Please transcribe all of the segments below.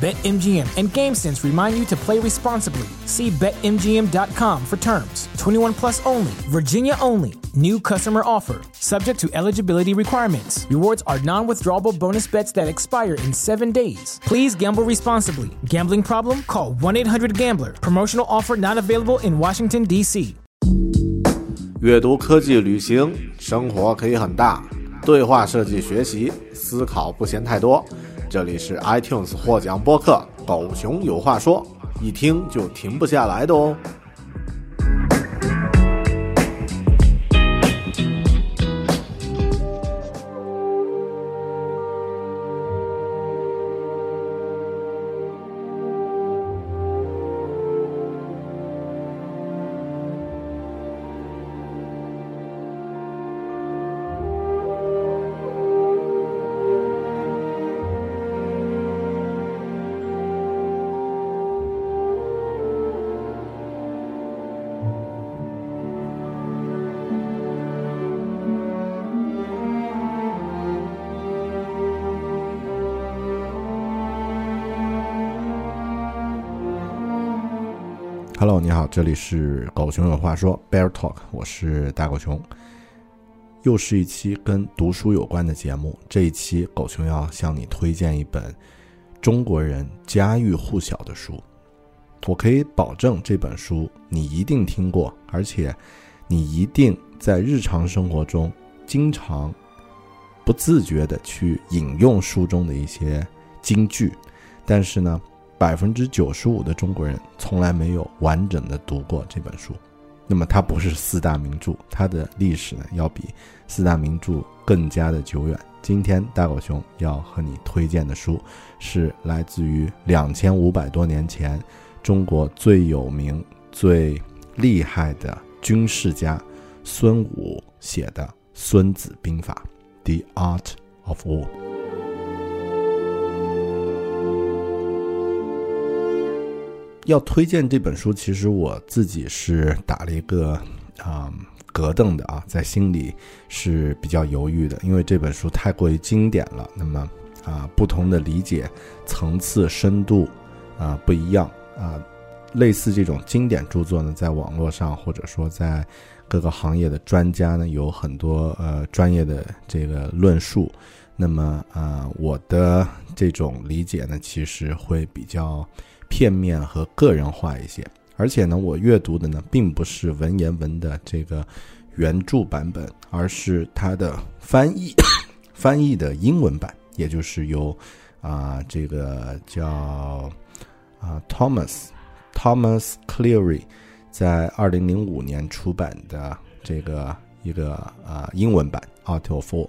BetMGM and GameSense remind you to play responsibly. See BetMGM.com for terms. 21 plus only, Virginia only. New customer offer, subject to eligibility requirements. Rewards are non withdrawable bonus bets that expire in seven days. Please gamble responsibly. Gambling problem? Call 1 800 Gambler. Promotional offer not available in Washington, D.C. 阅读、科技、旅行，生活可以很大。对话设计、学习、思考不嫌太多。 这里是 iTunes 获奖播客《狗熊有话说》，一听就停不下来的哦。Hello，你好，这里是狗熊有话说 Bear Talk，我是大狗熊，又是一期跟读书有关的节目。这一期狗熊要向你推荐一本中国人家喻户晓的书，我可以保证这本书你一定听过，而且你一定在日常生活中经常不自觉的去引用书中的一些金句，但是呢。百分之九十五的中国人从来没有完整的读过这本书，那么它不是四大名著，它的历史呢要比四大名著更加的久远。今天大狗熊要和你推荐的书，是来自于两千五百多年前中国最有名、最厉害的军事家孙武写的《孙子兵法》（The Art of War）。要推荐这本书，其实我自己是打了一个啊格凳的啊，在心里是比较犹豫的，因为这本书太过于经典了。那么啊，不同的理解层次深度啊不一样啊，类似这种经典著作呢，在网络上或者说在各个行业的专家呢，有很多呃专业的这个论述。那么啊，我的这种理解呢，其实会比较。片面和个人化一些，而且呢，我阅读的呢并不是文言文的这个原著版本，而是它的翻译 翻译的英文版，也就是由啊这个叫啊 Thomas Thomas Cleary 在二零零五年出版的这个一个啊英文版《Out of Four》。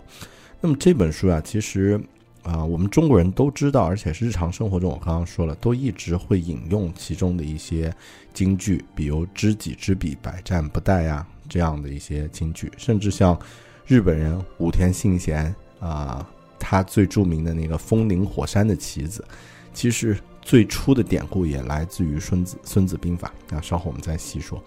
那么这本书啊，其实。啊，我们中国人都知道，而且是日常生活中，我刚刚说了，都一直会引用其中的一些金句，比如“知己知彼，百战不殆”呀这样的一些金句，甚至像日本人武田信贤啊，他最著名的那个“风林火山”的棋子，其实最初的典故也来自于《孙子孙子兵法》啊，稍后我们再细说。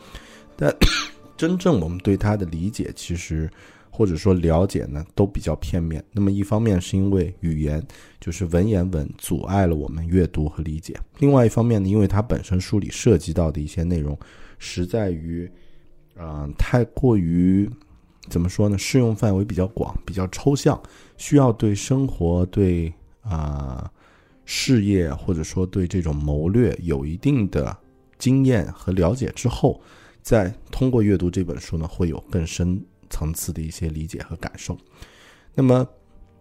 但 真正我们对他的理解，其实。或者说了解呢，都比较片面。那么一方面是因为语言就是文言文阻碍了我们阅读和理解；另外一方面呢，因为它本身书里涉及到的一些内容，实在于，嗯，太过于怎么说呢？适用范围比较广，比较抽象，需要对生活、对啊事业或者说对这种谋略有一定的经验和了解之后，再通过阅读这本书呢，会有更深。层次的一些理解和感受，那么，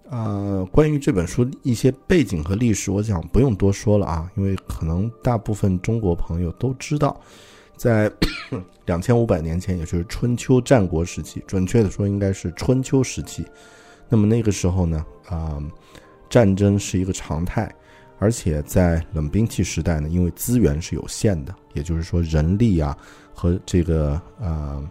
呃，关于这本书一些背景和历史，我想不用多说了啊，因为可能大部分中国朋友都知道，在 两千五百年前，也就是春秋战国时期，准确的说应该是春秋时期。那么那个时候呢，啊，战争是一个常态，而且在冷兵器时代呢，因为资源是有限的，也就是说人力啊和这个呃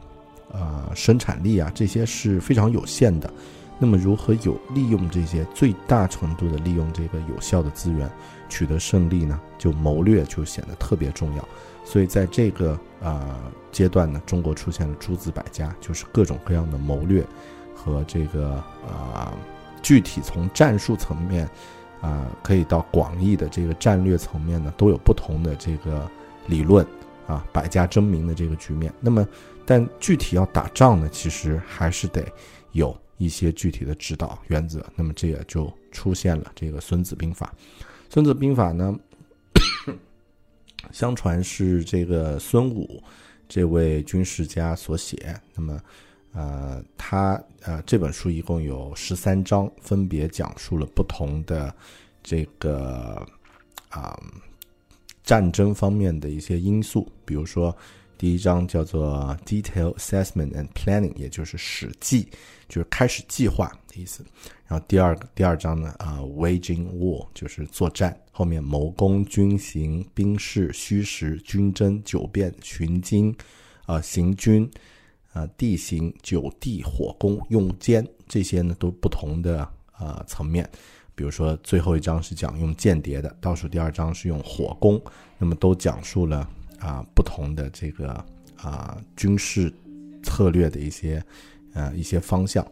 呃生产力啊这些是非常有限的。那么如何有利用这些最大程度的利用这个有效的资源取得胜利呢？就谋略就显得特别重要。所以在这个呃阶段呢，中国出现了诸子百家，就是各种各样的谋略和这个呃具体从战术层面啊，可以到广义的这个战略层面呢，都有不同的这个理论啊，百家争鸣的这个局面。那么，但具体要打仗呢，其实还是得有。一些具体的指导原则，那么这也就出现了这个《孙子兵法》。《孙子兵法》呢，相传是这个孙武这位军事家所写。那么，呃，他呃这本书一共有十三章，分别讲述了不同的这个啊战争方面的一些因素，比如说。第一章叫做 Detail Assessment and Planning，也就是史记，就是开始计划的意思。然后第二个第二章呢，啊，Waging War，就是作战。后面谋攻、军行、兵士、虚实、军争、九变、寻经，啊，行军，啊，地形、九地、火攻、用间，这些呢都不同的啊层面。比如说最后一章是讲用间谍的，倒数第二章是用火攻，那么都讲述了。啊，不同的这个啊军事策略的一些呃一些方向。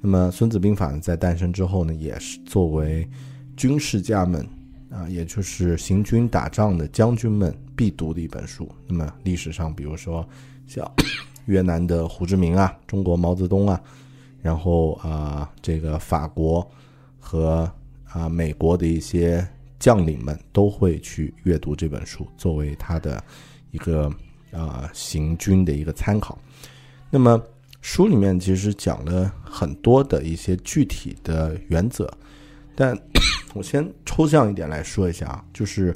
那么《孙子兵法》呢，在诞生之后呢，也是作为军事家们啊，也就是行军打仗的将军们必读的一本书。那么历史上，比如说像 越南的胡志明啊，中国毛泽东啊，然后啊这个法国和啊美国的一些将领们都会去阅读这本书，作为他的。一个啊行军的一个参考，那么书里面其实讲了很多的一些具体的原则，但 我先抽象一点来说一下啊，就是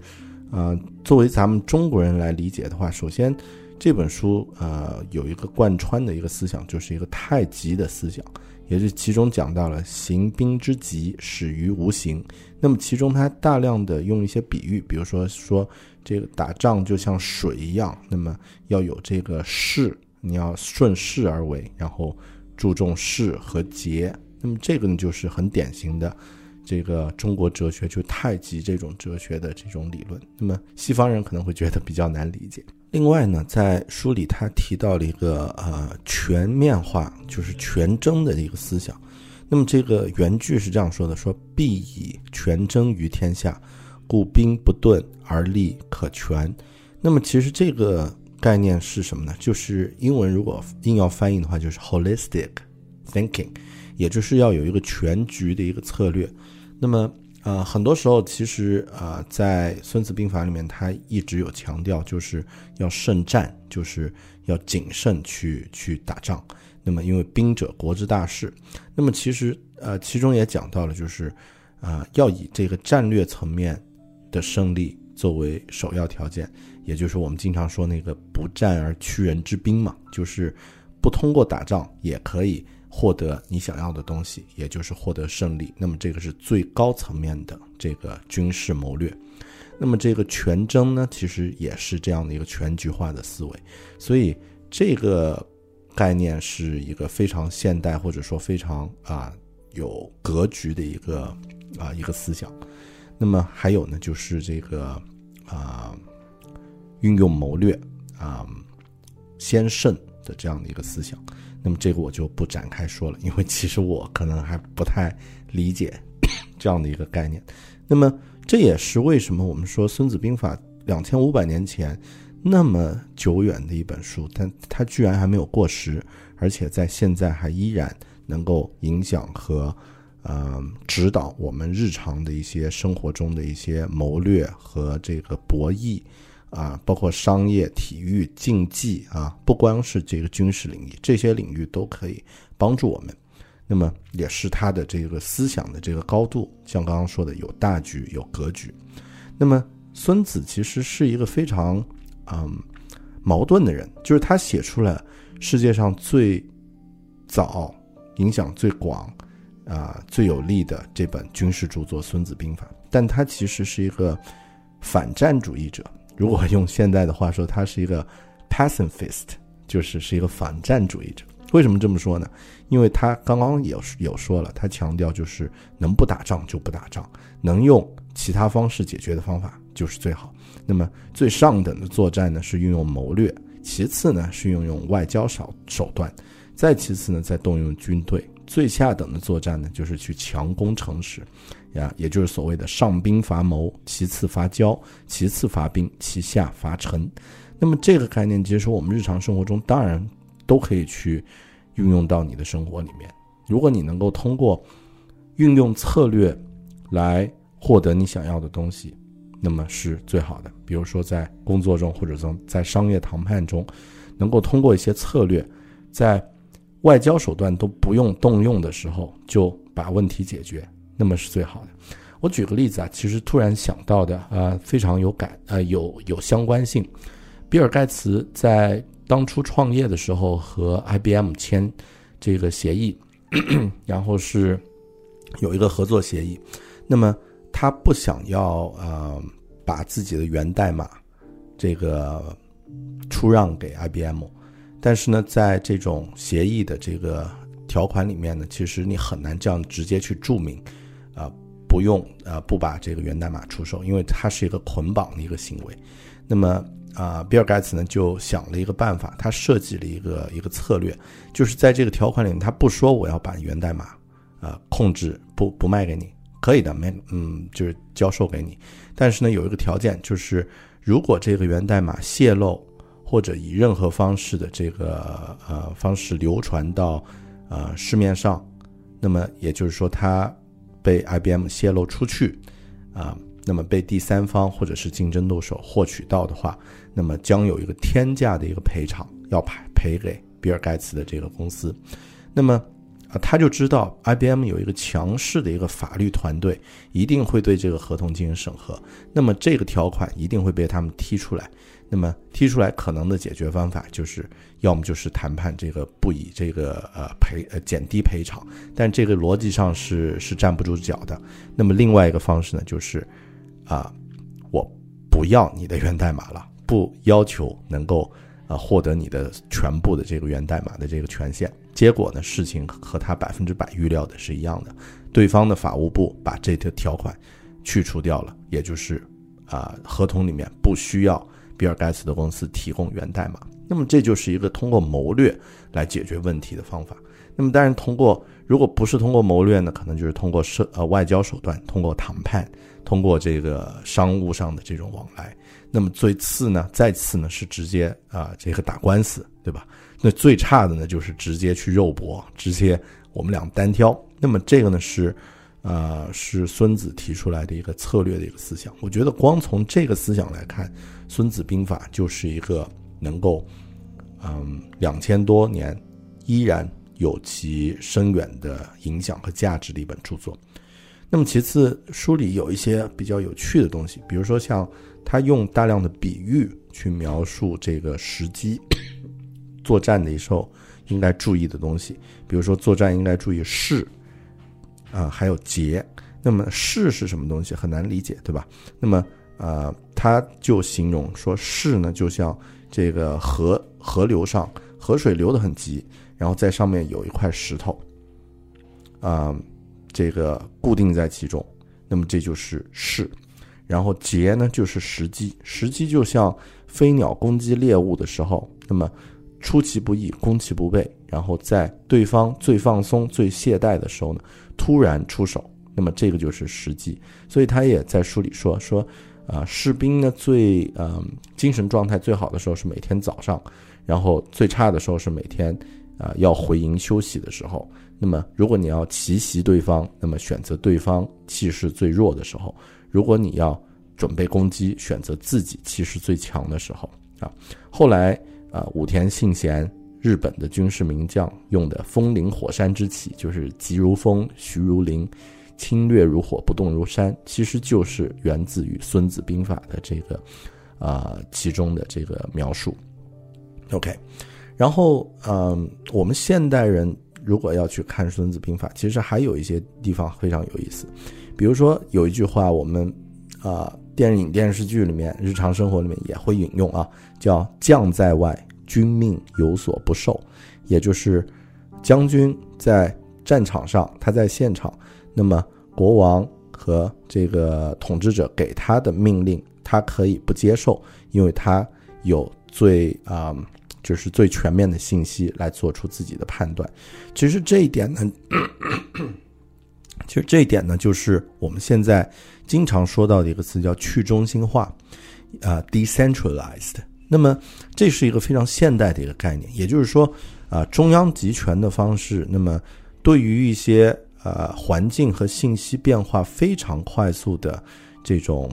呃作为咱们中国人来理解的话，首先这本书呃有一个贯穿的一个思想，就是一个太极的思想，也是其中讲到了行兵之极始于无形，那么其中它大量的用一些比喻，比如说说。这个打仗就像水一样，那么要有这个势，你要顺势而为，然后注重势和节。那么这个呢，就是很典型的这个中国哲学，就太极这种哲学的这种理论。那么西方人可能会觉得比较难理解。另外呢，在书里他提到了一个呃全面化，就是全征的一个思想。那么这个原句是这样说的：说必以全征于天下。故兵不顿而利可全，那么其实这个概念是什么呢？就是英文如果硬要翻译的话，就是 holistic thinking，也就是要有一个全局的一个策略。那么呃，很多时候其实呃，在《孙子兵法》里面，他一直有强调，就是要慎战，就是要谨慎去去打仗。那么因为兵者国之大事，那么其实呃，其中也讲到了，就是啊，要以这个战略层面。的胜利作为首要条件，也就是我们经常说那个“不战而屈人之兵”嘛，就是不通过打仗也可以获得你想要的东西，也就是获得胜利。那么这个是最高层面的这个军事谋略。那么这个全征呢，其实也是这样的一个全局化的思维。所以这个概念是一个非常现代或者说非常啊有格局的一个啊一个思想。那么还有呢，就是这个啊，运用谋略啊，先胜的这样的一个思想。那么这个我就不展开说了，因为其实我可能还不太理解 这样的一个概念。那么这也是为什么我们说《孙子兵法》两千五百年前那么久远的一本书，但它居然还没有过时，而且在现在还依然能够影响和。呃，指导我们日常的一些生活中的一些谋略和这个博弈，啊，包括商业、体育、竞技啊，不光是这个军事领域，这些领域都可以帮助我们。那么，也是他的这个思想的这个高度，像刚刚说的，有大局，有格局。那么，孙子其实是一个非常嗯矛盾的人，就是他写出了世界上最早、影响最广、啊最有力的这本军事著作《孙子兵法》，但他其实是一个反战主义者。如果用现在的话说，他是一个 pacifist，就是是一个反战主义者。为什么这么说呢？因为他刚刚有有说了，他强调就是能不打仗就不打仗，能用其他方式解决的方法就是最好。那么最上等的作战呢是运用谋略，其次呢是运用外交手手段，再其次呢再动用军队。最下等的作战呢就是去强攻城池，呀，也就是所谓的上兵伐谋，其次伐交，其次伐兵，其下伐城。那么这个概念，其实我们日常生活中当然都可以去运用到你的生活里面。如果你能够通过运用策略来获得你想要的东西，那么是最好的。比如说在工作中，或者说在商业谈判中，能够通过一些策略，在外交手段都不用动用的时候，就把问题解决，那么是最好的。我举个例子啊，其实突然想到的啊，非常有感呃有有相关性。比尔盖茨在当初创业的时候和 IBM 签这个协议，然后是有一个合作协议，那么他不想要呃把自己的源代码这个出让给 IBM。但是呢，在这种协议的这个条款里面呢，其实你很难这样直接去注明，啊，不用呃不把这个源代码出售，因为它是一个捆绑的一个行为。那么啊，比尔盖茨呢就想了一个办法，他设计了一个一个策略，就是在这个条款里面，他不说我要把源代码啊控制不不卖给你，可以的，没嗯就是交售给你，但是呢有一个条件，就是如果这个源代码泄露。或者以任何方式的这个呃方式流传到呃市面上，那么也就是说它被 IBM 泄露出去啊，那么被第三方或者是竞争对手获取到的话，那么将有一个天价的一个赔偿要赔赔给比尔盖茨的这个公司，那么啊他就知道 IBM 有一个强势的一个法律团队，一定会对这个合同进行审核，那么这个条款一定会被他们踢出来。那么提出来可能的解决方法就是，要么就是谈判这个不以这个呃赔呃减低赔偿，但这个逻辑上是是站不住脚的。那么另外一个方式呢，就是啊，我不要你的源代码了，不要求能够啊获得你的全部的这个源代码的这个权限。结果呢，事情和他百分之百预料的是一样的，对方的法务部把这条条款去除掉了，也就是啊合同里面不需要。比尔盖茨的公司提供源代码，那么这就是一个通过谋略来解决问题的方法。那么当然，通过如果不是通过谋略呢，可能就是通过社呃外交手段，通过谈判，通过这个商务上的这种往来。那么最次呢，再次呢是直接啊这个打官司，对吧？那最差的呢就是直接去肉搏，直接我们俩单挑。那么这个呢是。呃，是孙子提出来的一个策略的一个思想。我觉得光从这个思想来看，《孙子兵法》就是一个能够，嗯，两千多年依然有其深远的影响和价值的一本著作。那么其次，书里有一些比较有趣的东西，比如说像他用大量的比喻去描述这个时机 作战的时候应该注意的东西，比如说作战应该注意势。啊，还有节，那么势是什么东西？很难理解，对吧？那么，呃，他就形容说，势呢，就像这个河河流上，河水流得很急，然后在上面有一块石头，啊，这个固定在其中，那么这就是势。然后节呢，就是时机，时机就像飞鸟攻击猎物的时候，那么出其不意，攻其不备，然后在对方最放松、最懈怠的时候呢。突然出手，那么这个就是时机。所以他也在书里说说，啊，士兵呢最嗯精神状态最好的时候是每天早上，然后最差的时候是每天啊要回营休息的时候。那么如果你要奇袭对方，那么选择对方气势最弱的时候；如果你要准备攻击，选择自己气势最强的时候啊。后来啊，武田信贤。日本的军事名将用的“风林火山之起”，就是急如风，徐如林，侵略如火，不动如山，其实就是源自于《孙子兵法》的这个，啊，其中的这个描述。OK，然后嗯，我们现代人如果要去看《孙子兵法》，其实还有一些地方非常有意思，比如说有一句话，我们啊电影电视剧里面、日常生活里面也会引用啊，叫“将在外，君命有所不受”，也就是将军在战场上，他在现场，那么国王和这个统治者给他的命令，他可以不接受，因为他有最啊，就是最全面的信息来做出自己的判断。其实这一点呢，其实这一点呢，就是我们现在经常说到的一个词，叫去中心化，啊，decentralized。那么这是一个非常现代的一个概念，也就是说，啊，中央集权的方式，那么对于一些呃环境和信息变化非常快速的这种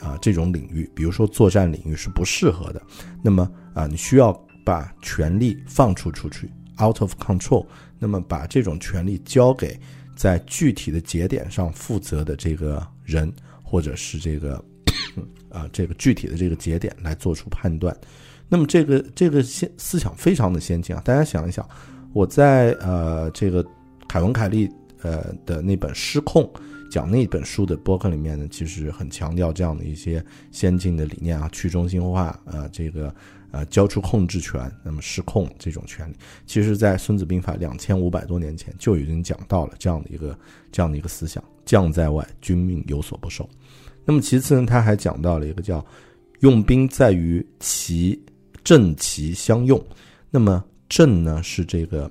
啊这种领域，比如说作战领域是不适合的。那么啊，你需要把权力放出出去，out of control。那么把这种权力交给在具体的节点上负责的这个人，或者是这个。啊，这个具体的这个节点来做出判断，那么这个这个先思想非常的先进啊！大家想一想，我在呃这个凯文凯利呃的那本《失控》讲那本书的播客里面呢，其实很强调这样的一些先进的理念啊，去中心化啊，这个呃交出控制权，那么失控这种权利，其实在《孙子兵法》两千五百多年前就已经讲到了这样的一个这样的一个思想：将在外，君命有所不受。那么其次呢，他还讲到了一个叫“用兵在于其阵齐相用”。那么阵呢是这个，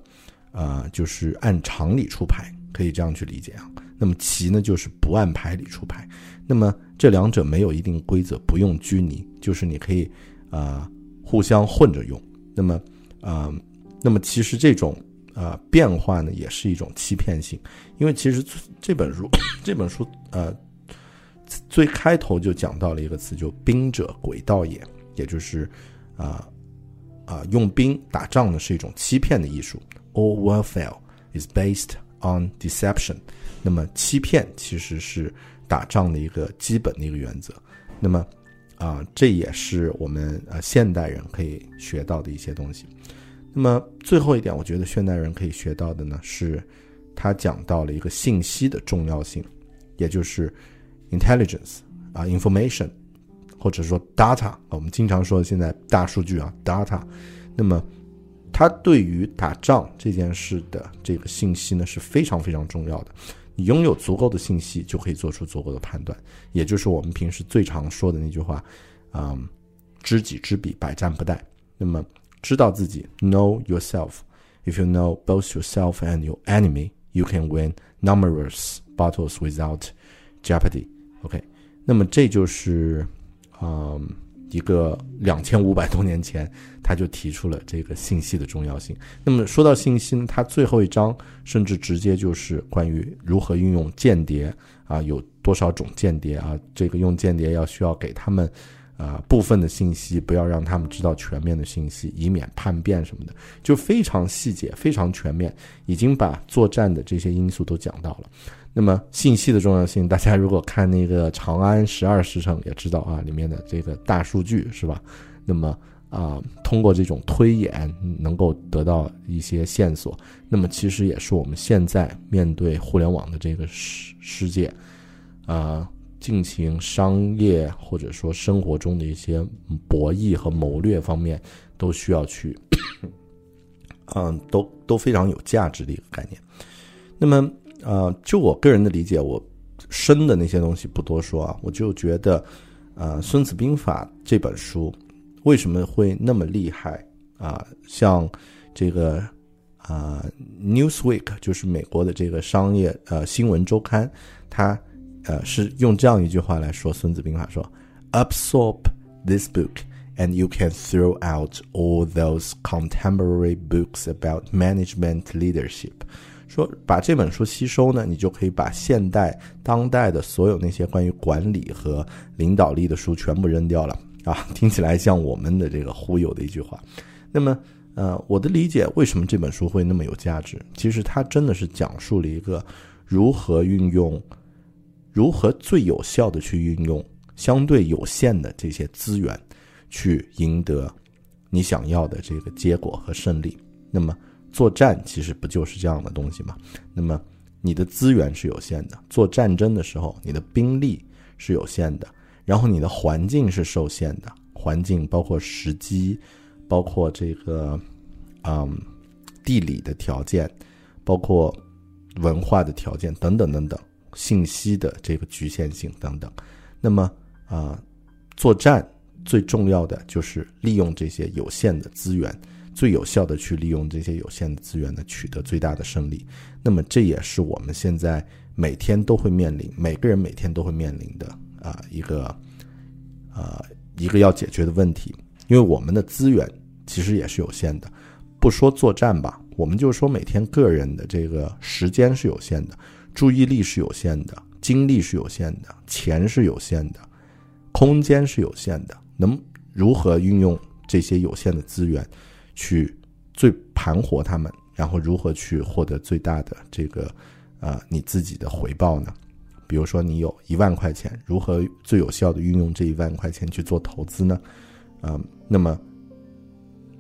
呃，就是按常理出牌，可以这样去理解啊。那么棋呢就是不按牌理出牌。那么这两者没有一定规则，不用拘泥，就是你可以啊互相混着用。那么啊，那么其实这种啊变化呢也是一种欺骗性，因为其实这本书这本书呃。最开头就讲到了一个词，就“兵者，诡道也”，也就是，啊，啊，用兵打仗呢是一种欺骗的艺术。All warfare is based on deception。那么，欺骗其实是打仗的一个基本的一个原则。那么，啊，这也是我们呃现代人可以学到的一些东西。那么，最后一点，我觉得现代人可以学到的呢，是他讲到了一个信息的重要性，也就是。intelligence 啊，information，或者说 data，我们经常说现在大数据啊，data，那么它对于打仗这件事的这个信息呢是非常非常重要的。你拥有足够的信息，就可以做出足够的判断，也就是我们平时最常说的那句话，嗯，知己知彼，百战不殆。那么知道自己，know yourself。If you know both yourself and your enemy, you can win numerous battles without jeopardy. OK，那么这就是，嗯，一个两千五百 多年前他就提出了这个信息的重要性。那么说到信息，他最后一章甚至直接就是关于如何运用间谍啊，有多少种间谍啊？这个用间谍要需要给他们啊部分的信息，不要让他们知道全面的信息，以免叛变什么的，就非常细节、非常全面，已经把作战的这些因素都讲到了。那么信息的重要性，大家如果看那个《长安十二时辰》也知道啊，里面的这个大数据是吧？那么啊，通过这种推演能够得到一些线索。那么其实也是我们现在面对互联网的这个世世界，啊，进行商业或者说生活中的一些博弈和谋略方面，都需要去，嗯，都都非常有价值的一个概念。那么。呃，就我个人的理解，我深的那些东西不多说啊。我就觉得，呃，《孙子兵法》这本书为什么会那么厉害啊？像这个啊，《Newsweek》就是美国的这个商业呃新闻周刊，它呃是用这样一句话来说《孙子兵法》，说：“Absorb this book, and you can throw out all those contemporary books about management leadership。”说把这本书吸收呢，你就可以把现代当代的所有那些关于管理和领导力的书全部扔掉了啊！听起来像我们的这个忽悠的一句话。那么，呃，我的理解，为什么这本书会那么有价值？其实它真的是讲述了一个如何运用，如何最有效的去运用相对有限的这些资源，去赢得。你想要的这个结果和胜利。那么作战其实不就是这样的东西吗？那么你的资源是有限的，做战争的时候你的兵力是有限的，然后你的环境是受限的，环境包括时机，包括这个，嗯，地理的条件，包括文化的条件等等等等，信息的这个局限性等等。那么啊，作战最重要的就是利用这些有限的资源。最有效的去利用这些有限的资源呢，取得最大的胜利。那么这也是我们现在每天都会面临，每个人每天都会面临的啊一个啊一个要解决的问题。因为我们的资源其实也是有限的，不说作战吧，我们就说每天个人的这个时间是有限的，注意力是有限的，精力是有限的，钱是有限的，空间是有限的。能如何运用这些有限的资源？去最盘活他们，然后如何去获得最大的这个，呃，你自己的回报呢？比如说你有一万块钱，如何最有效的运用这一万块钱去做投资呢？嗯，那么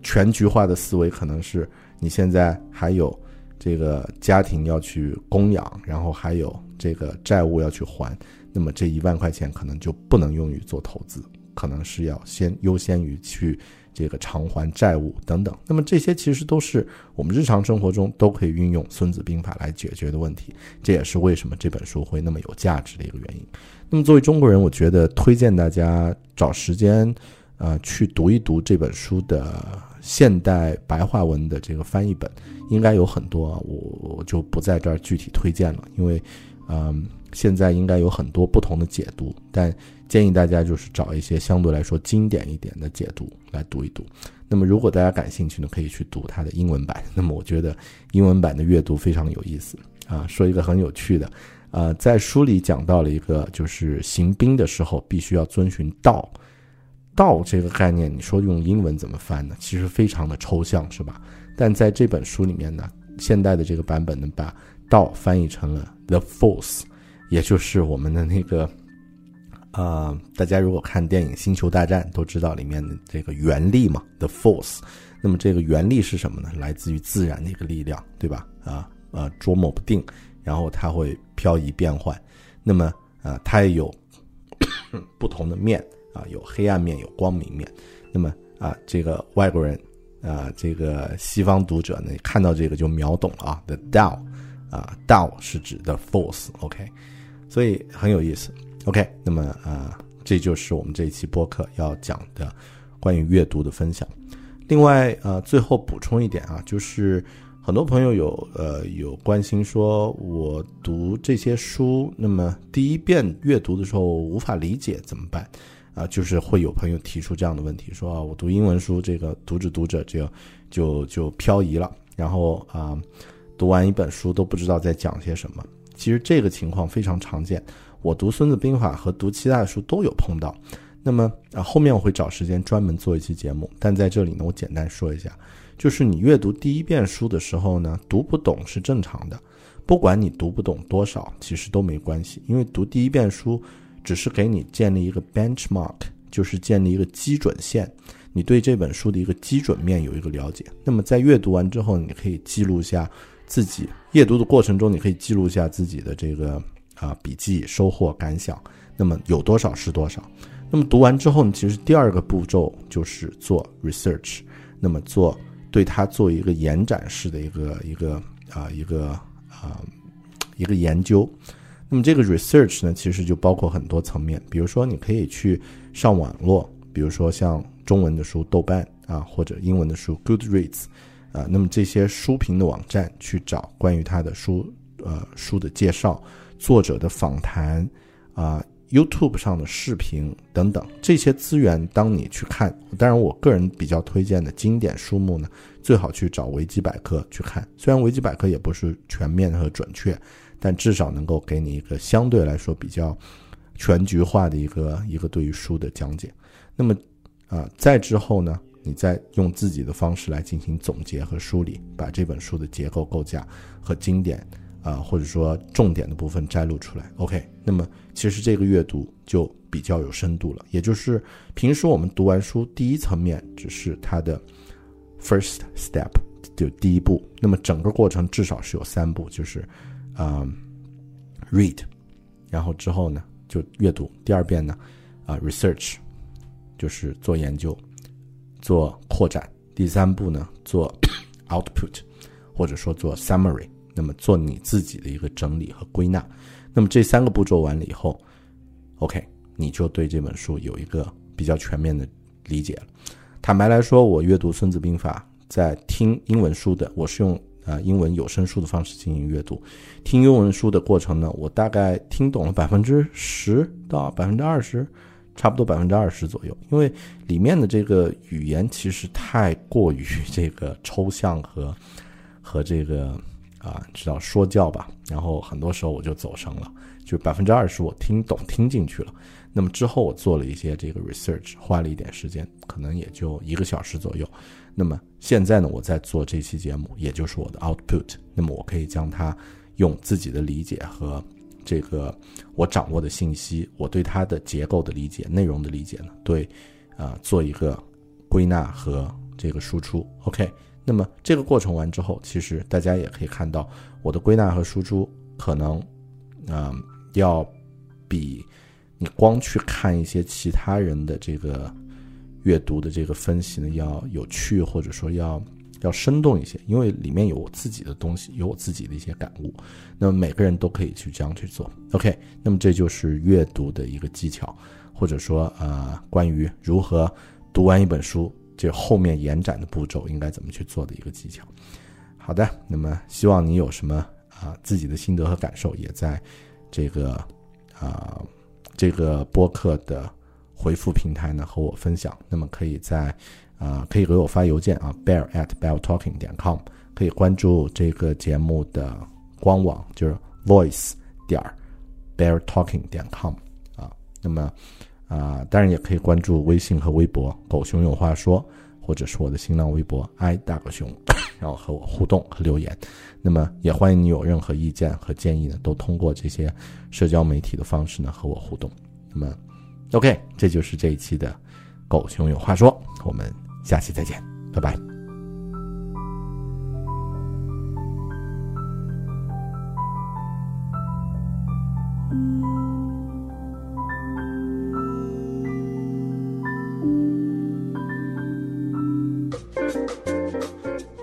全局化的思维可能是你现在还有这个家庭要去供养，然后还有这个债务要去还，那么这一万块钱可能就不能用于做投资，可能是要先优先于去。这个偿还债务等等，那么这些其实都是我们日常生活中都可以运用《孙子兵法》来解决的问题。这也是为什么这本书会那么有价值的一个原因。那么作为中国人，我觉得推荐大家找时间，呃，去读一读这本书的现代白话文的这个翻译本，应该有很多，我我就不在这儿具体推荐了，因为，嗯，现在应该有很多不同的解读，但。建议大家就是找一些相对来说经典一点的解读来读一读。那么，如果大家感兴趣呢，可以去读它的英文版。那么，我觉得英文版的阅读非常有意思啊。说一个很有趣的，呃，在书里讲到了一个，就是行兵的时候必须要遵循道。道这个概念，你说用英文怎么翻呢？其实非常的抽象，是吧？但在这本书里面呢，现代的这个版本呢，把道翻译成了 the force，也就是我们的那个。啊，大家如果看电影《星球大战》，都知道里面的这个原力嘛，the force。那么这个原力是什么呢？来自于自然的一个力量，对吧？啊啊，捉摸不定，然后它会漂移变换。那么啊，它也有不同的面啊，有黑暗面，有光明面。那么啊，这个外国人啊，这个西方读者呢，看到这个就秒懂了啊，the Tao 啊，Tao 是指的 force，OK，所以很有意思。OK，那么啊，这就是我们这一期播客要讲的关于阅读的分享。另外，呃，最后补充一点啊，就是很多朋友有呃有关心说，我读这些书，那么第一遍阅读的时候无法理解怎么办？啊，就是会有朋友提出这样的问题，说啊，我读英文书，这个读着读着就就就漂移了，然后啊，读完一本书都不知道在讲些什么。其实这个情况非常常见。我读《孙子兵法》和读其他的书都有碰到，那么啊，后面我会找时间专门做一期节目。但在这里呢，我简单说一下，就是你阅读第一遍书的时候呢，读不懂是正常的，不管你读不懂多少，其实都没关系，因为读第一遍书只是给你建立一个 benchmark，就是建立一个基准线，你对这本书的一个基准面有一个了解。那么在阅读完之后，你可以记录下自己阅读的过程中，你可以记录一下自己的这个。啊，笔记、收获、感想，那么有多少是多少。那么读完之后呢，其实第二个步骤就是做 research，那么做对它做一个延展式的一个一个啊一个啊一个研究。那么这个 research 呢，其实就包括很多层面，比如说你可以去上网络，比如说像中文的书豆瓣啊，或者英文的书 Goodreads 啊，那么这些书评的网站去找关于他的书呃书的介绍。作者的访谈，啊，YouTube 上的视频等等这些资源，当你去看，当然我个人比较推荐的经典书目呢，最好去找维基百科去看。虽然维基百科也不是全面和准确，但至少能够给你一个相对来说比较全局化的一个一个对于书的讲解。那么，啊，再之后呢，你再用自己的方式来进行总结和梳理，把这本书的结构构架和经典。啊，或者说重点的部分摘录出来。OK，那么其实这个阅读就比较有深度了。也就是平时我们读完书，第一层面只是它的 first step，就第一步。那么整个过程至少是有三步，就是啊，read，然后之后呢就阅读。第二遍呢啊，research，就是做研究、做扩展。第三步呢做 output，或者说做 summary。那么做你自己的一个整理和归纳，那么这三个步骤完了以后，OK，你就对这本书有一个比较全面的理解了。坦白来说，我阅读《孙子兵法》在听英文书的，我是用啊英文有声书的方式进行阅读。听英文书的过程呢，我大概听懂了百分之十到百分之二十，差不多百分之二十左右。因为里面的这个语言其实太过于这个抽象和和这个。啊，知道说教吧，然后很多时候我就走神了，就百分之二十我听懂听进去了。那么之后我做了一些这个 research，花了一点时间，可能也就一个小时左右。那么现在呢，我在做这期节目，也就是我的 output。那么我可以将它用自己的理解和这个我掌握的信息，我对它的结构的理解、内容的理解呢，对，啊，做一个归纳和这个输出。OK。那么这个过程完之后，其实大家也可以看到，我的归纳和输出可能，嗯，要比你光去看一些其他人的这个阅读的这个分析呢，要有趣或者说要要生动一些，因为里面有我自己的东西，有我自己的一些感悟。那么每个人都可以去这样去做。OK，那么这就是阅读的一个技巧，或者说呃，关于如何读完一本书。这后面延展的步骤应该怎么去做的一个技巧。好的，那么希望你有什么啊自己的心得和感受，也在这个啊这个播客的回复平台呢和我分享。那么可以在啊可以给我发邮件啊 bear at bear talking 点 com，可以关注这个节目的官网就是 voice 点 bear talking 点 com 啊，那么。啊，当然也可以关注微信和微博“狗熊有话说”，或者是我的新浪微博 “i 大狗熊”，然后和我互动和留言。那么也欢迎你有任何意见和建议呢，都通过这些社交媒体的方式呢和我互动。那么，OK，这就是这一期的“狗熊有话说”，我们下期再见，拜拜。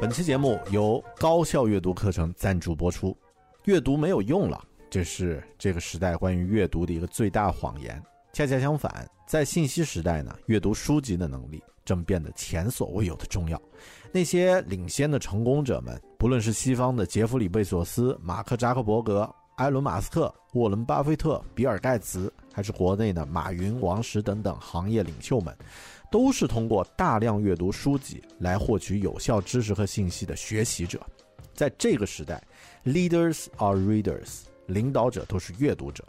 本期节目由高效阅读课程赞助播出。阅读没有用了，这是这个时代关于阅读的一个最大谎言。恰恰相反，在信息时代呢，阅读书籍的能力正变得前所未有的重要。那些领先的成功者们，不论是西方的杰弗里·贝索斯、马克·扎克伯格、埃伦·马斯克、沃伦·巴菲特、比尔·盖茨，还是国内的马云、王石等等行业领袖们。都是通过大量阅读书籍来获取有效知识和信息的学习者，在这个时代，leaders are readers，领导者都是阅读者。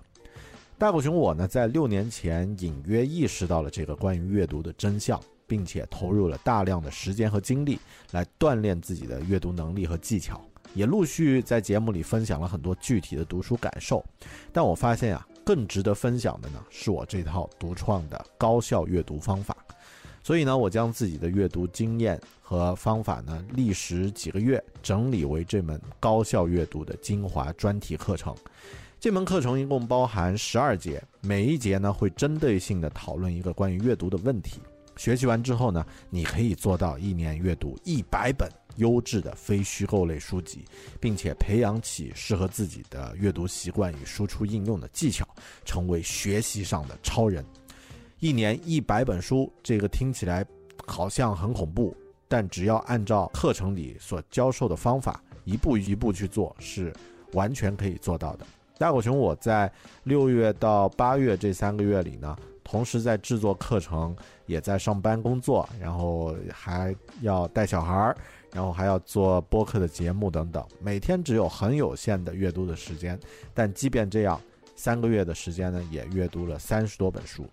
大狗熊我呢，在六年前隐约意识到了这个关于阅读的真相，并且投入了大量的时间和精力来锻炼自己的阅读能力和技巧，也陆续在节目里分享了很多具体的读书感受。但我发现啊，更值得分享的呢，是我这套独创的高效阅读方法。所以呢，我将自己的阅读经验和方法呢，历时几个月整理为这门高效阅读的精华专题课程。这门课程一共包含十二节，每一节呢会针对性的讨论一个关于阅读的问题。学习完之后呢，你可以做到一年阅读一百本优质的非虚构类书籍，并且培养起适合自己的阅读习惯与输出应用的技巧，成为学习上的超人。一年一百本书，这个听起来好像很恐怖，但只要按照课程里所教授的方法，一步一步去做，是完全可以做到的。大狗熊，我在六月到八月这三个月里呢，同时在制作课程，也在上班工作，然后还要带小孩儿，然后还要做播客的节目等等，每天只有很有限的阅读的时间，但即便这样，三个月的时间呢，也阅读了三十多本书。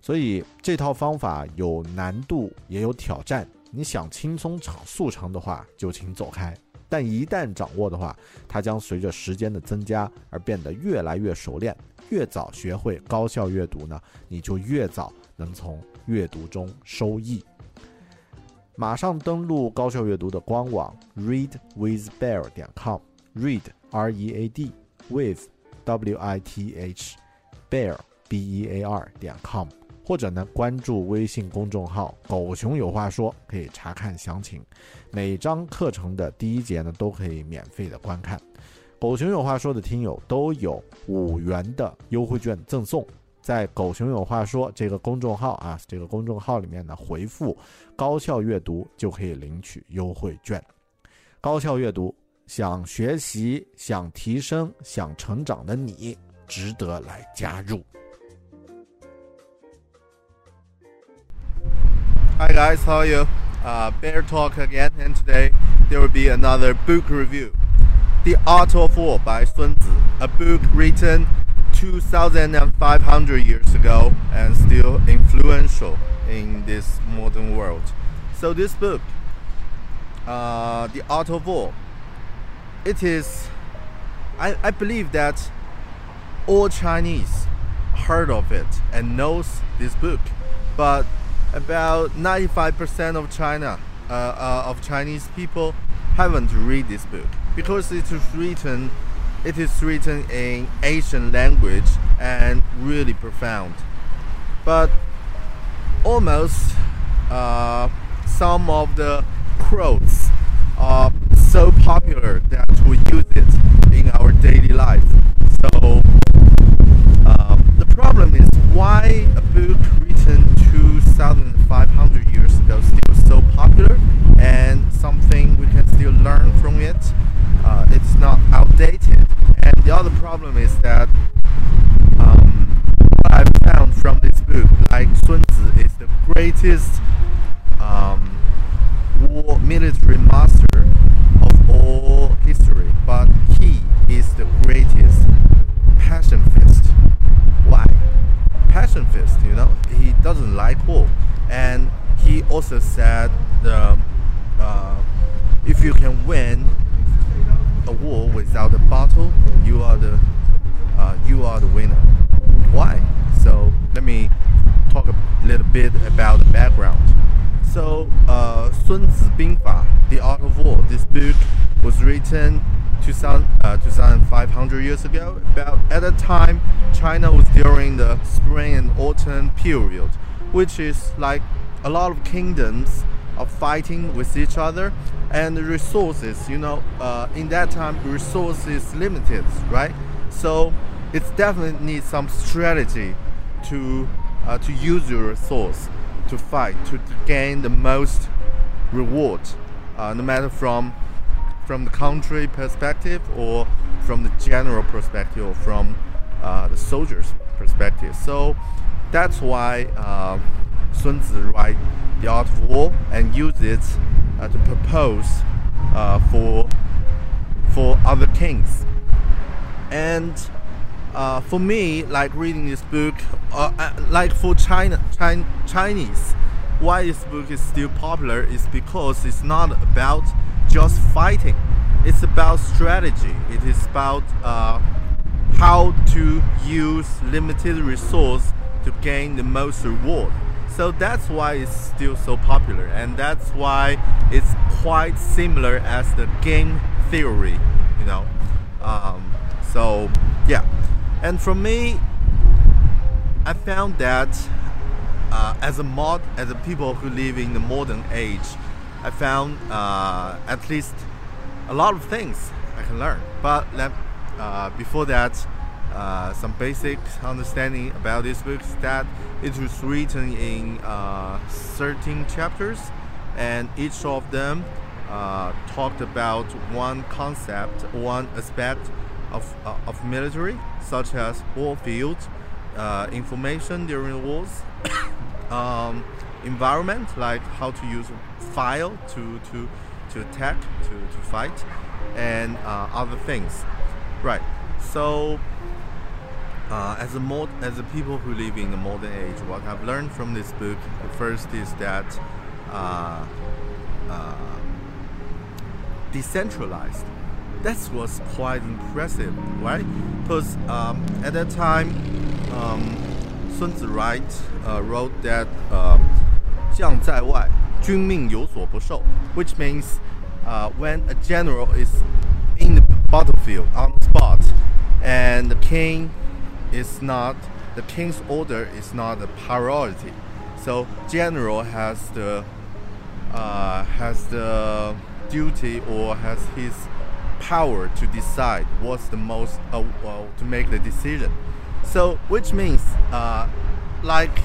所以这套方法有难度，也有挑战。你想轻松成速成的话，就请走开。但一旦掌握的话，它将随着时间的增加而变得越来越熟练。越早学会高效阅读呢，你就越早能从阅读中收益。马上登录高效阅读的官网 readwithbear 点 com，read r e a d with w i t h bear b e a r 点 com，或者呢关注微信公众号“狗熊有话说”，可以查看详情。每章课程的第一节呢都可以免费的观看。狗熊有话说的听友都有五元的优惠券赠送。在“狗熊有话说”这个公众号啊，这个公众号里面呢，回复“高效阅读”就可以领取优惠券。高效阅读，想学习、想提升、想成长的你，值得来加入。Hi guys, how are you? Uh, Bear Talk again, and today there will be another book review. The Art of War by Sun Tzu, a book written 2,500 years ago and still influential in this modern world. So this book, uh, The Art of War, it is, I, I believe that all Chinese heard of it and knows this book, but about 95% of China, uh, uh, of Chinese people haven't read this book because it is written it is written in Asian language and really profound. But almost uh, some of the quotes are so popular that we use it in our daily life. So um, the problem is why a book written 2,500 years ago still so popular and something we can still learn from it. Uh, it's not outdated. And the other problem is that um, what I've found from this book, like Sun Tzu is the greatest um, war military master of all history, but he is the greatest pacifist. Why? Pacifist, you know, he doesn't like war, and he also said the uh, if you can win a war without a battle, you are the uh, you are the winner. Why? So let me talk a little bit about the background. So uh, Sun Tzu Bing The Art of War. This book was written 2000, uh, 2,500 years ago. About at the time, China was during the spring and autumn period, which is like a lot of kingdoms are fighting with each other and resources you know uh, in that time resources limited right? So it's definitely needs some strategy to uh, to use your resource to fight to, to gain the most reward uh, no matter from from the country perspective or from the general perspective or from uh, the soldiers perspective. So that's why uh, Sun Tzu write the art of war and use it uh, to propose uh, for for other kings. And uh, for me, like reading this book, uh, uh, like for China, China, Chinese, why this book is still popular is because it's not about just fighting. It's about strategy. It is about uh, how to use limited resource to gain the most reward. So that's why it's still so popular, and that's why it's quite similar as the game theory, you know. Um, so yeah, and for me, I found that uh, as a mod, as a people who live in the modern age, I found uh, at least a lot of things I can learn. But uh, before that, uh, some basic understanding about this book that it was written in uh, 13 chapters, and each of them uh, talked about one concept, one aspect of, uh, of military, such as warfield, uh, information during wars, um, environment, like how to use fire to, to, to attack, to, to fight, and other things. Right. So uh, as a mod, as a people who live in the modern age, what I've learned from this book, first is that uh, uh, decentralized. That was quite impressive, right? Because um, at that time, um, Sun Tzu right uh, wrote that uh, 将在外，军命有所不受, which means uh, when a general is in the battlefield on the spot, and the king is not the king's order is not a priority. So general has the uh, has the duty or has his power to decide what's the most uh, well, to make the decision. So which means uh, like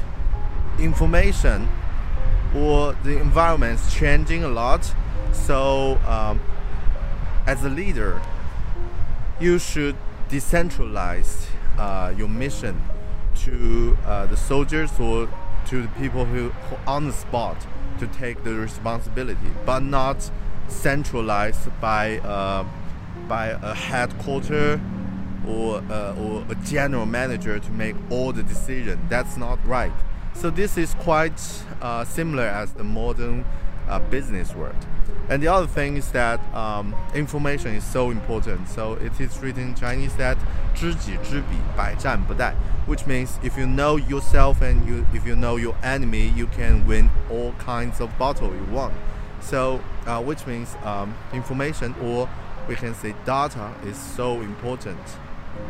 information or the environment is changing a lot. So um, as a leader, you should decentralize uh, your mission to uh, the soldiers or to the people who, who on the spot to take the responsibility, but not centralized by uh, by a headquarter or uh, or a general manager to make all the decision. That's not right. So this is quite uh, similar as the modern uh, business world. And the other thing is that um, information is so important. So it is written in Chinese that 知己知彼，百战不殆, which means if you know yourself and you, if you know your enemy, you can win all kinds of battle you want. So uh, which means um, information or we can say data is so important,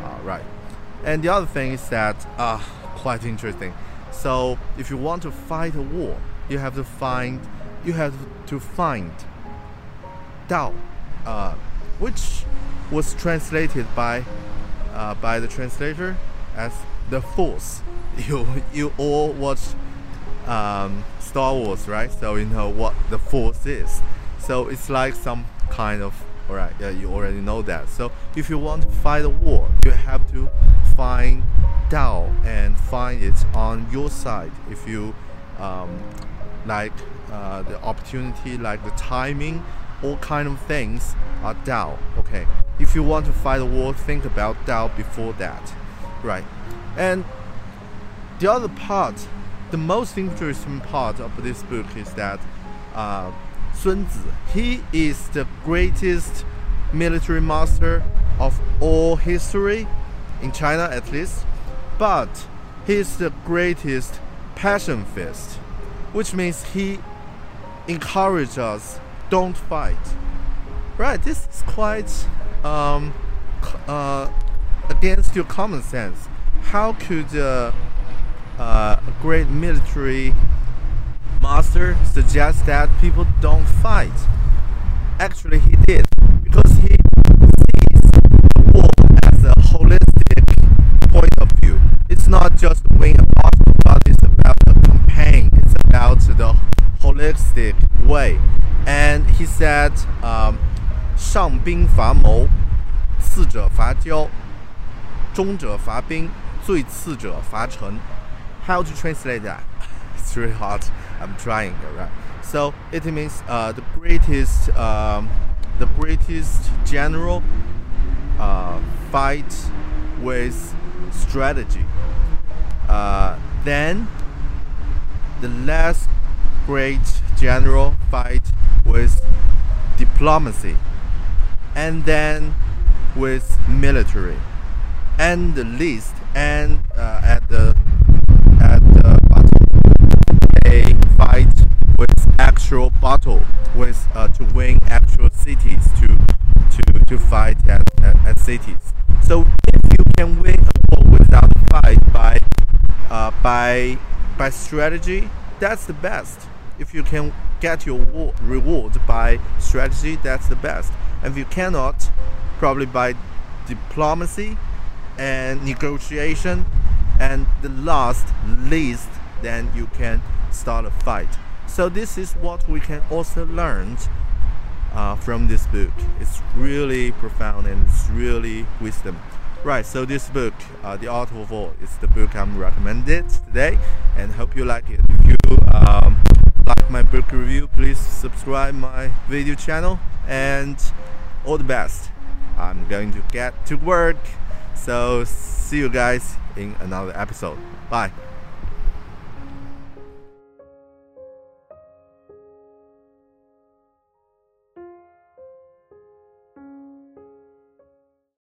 uh, right? And the other thing is that uh, quite interesting. So if you want to fight a war, you have to find you have to find Dao, uh, which was translated by uh, by the translator as the Force. You you all watched um, Star Wars, right? So you know what the Force is. So it's like some kind of alright. Yeah, you already know that. So if you want to fight a war, you have to find Dao and find it on your side. If you um, like uh, the opportunity, like the timing, all kind of things are Dao. Okay, if you want to fight a war, think about Dao before that, right? And the other part, the most interesting part of this book is that uh, Sun Tzu, he is the greatest military master of all history, in China at least, but he is the greatest passion fist, which means he encourages us don't fight. Right, this is quite um, uh, against your common sense. How could uh, uh, a great military master suggest that people don't fight? Actually, he did because he sees the war as a holistic point of view. It's not just win a battle, but it's about the campaign. It's about the holistic way. And he said, um, 上兵伐谋，次者伐交，中者伐兵，最次者伐城。How to translate that? It's really hard. I'm trying. Right. So it means uh, the greatest, um, the greatest general uh, fight with strategy. Uh, then the last great general fight with diplomacy and then with military and the least and uh, at the at the battle they fight with actual battle with uh, to win actual cities to to to fight at, at, at cities. So if you can win a war without fight by uh, by by strategy that's the best if you can get your reward by strategy, that's the best. And if you cannot, probably by diplomacy and negotiation, and the last least, then you can start a fight. So this is what we can also learn uh, from this book. It's really profound and it's really wisdom. Right, so this book, uh, The Art of War, is the book I'm recommended today, and hope you like it. If you um, like my book review, please subscribe my video channel and all the best. I'm going to get to work. So see you guys in another episode. Bye.